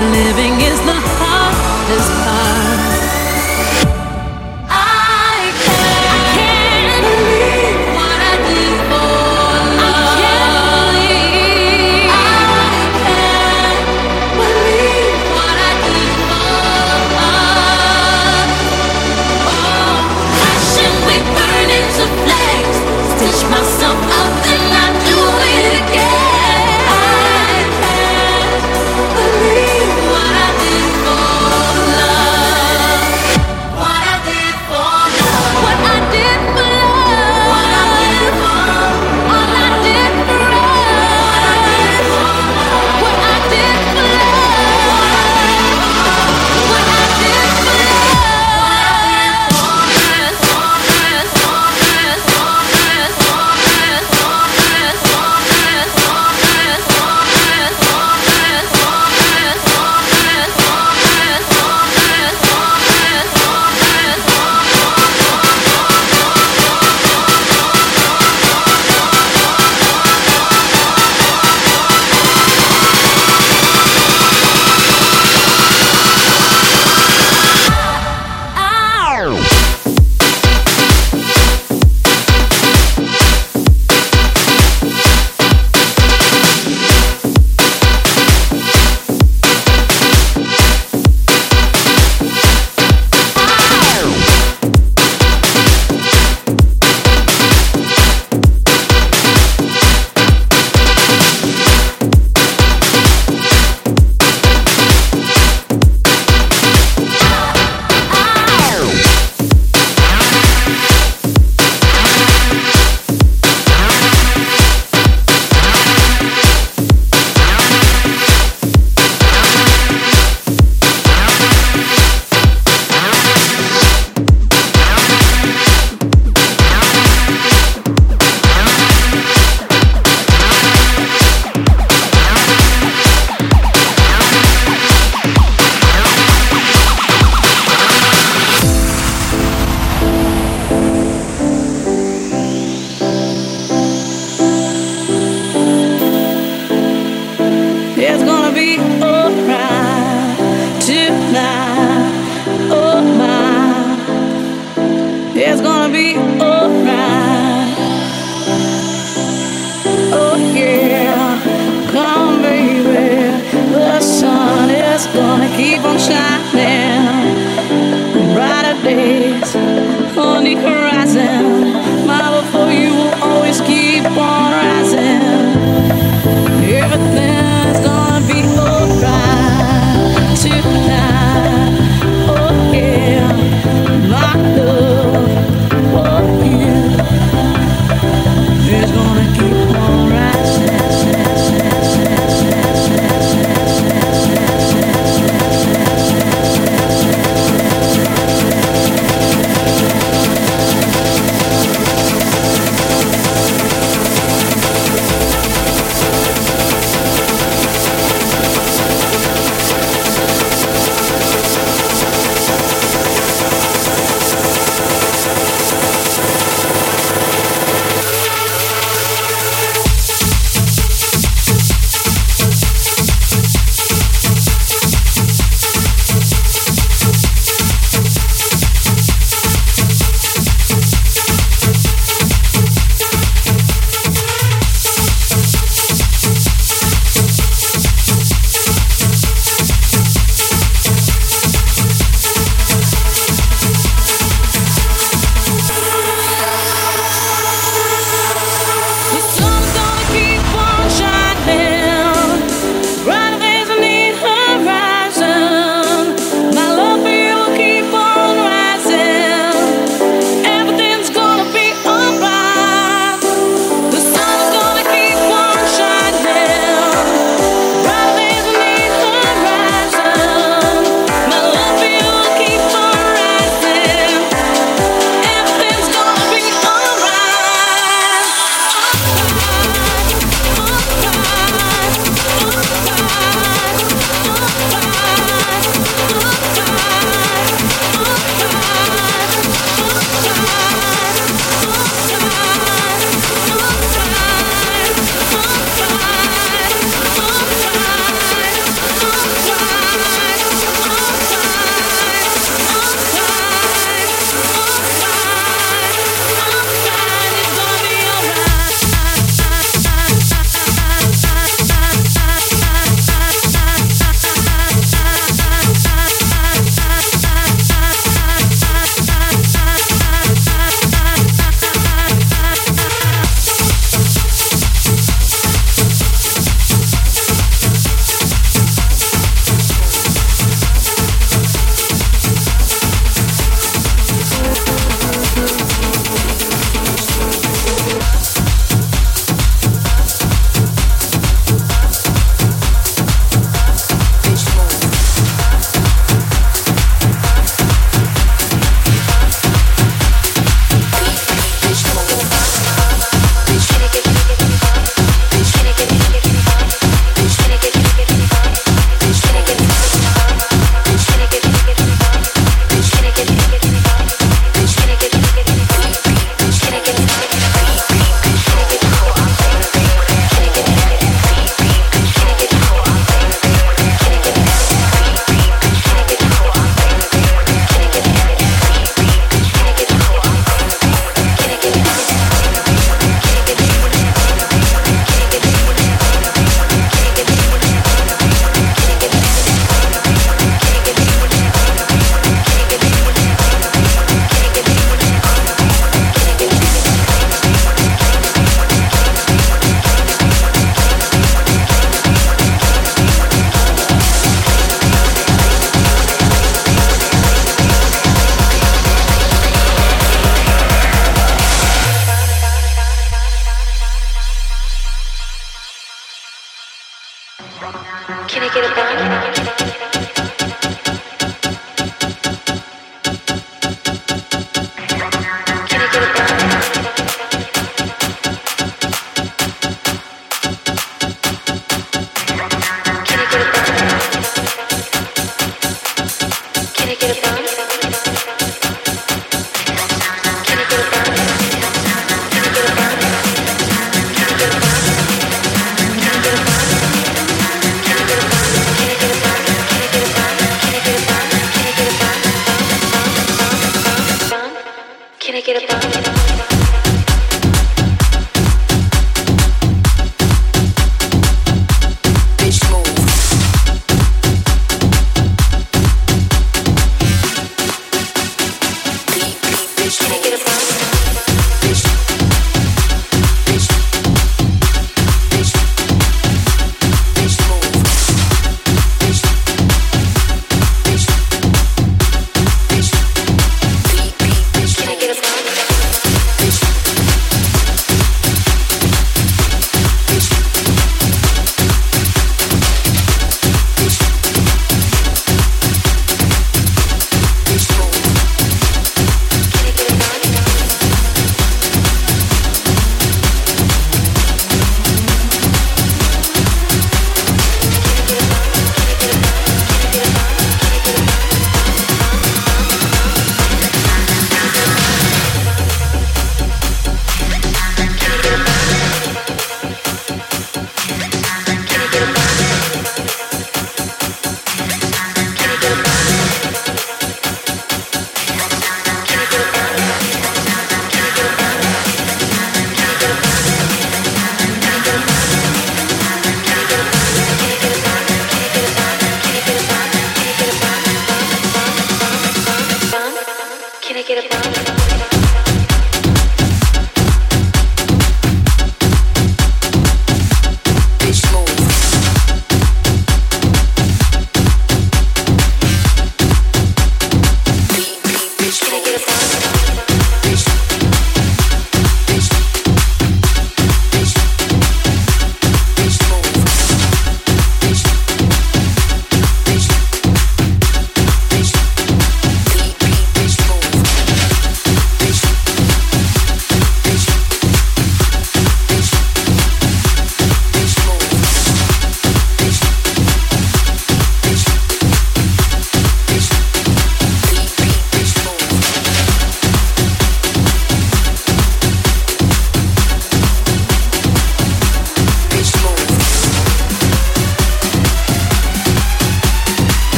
living is the gonna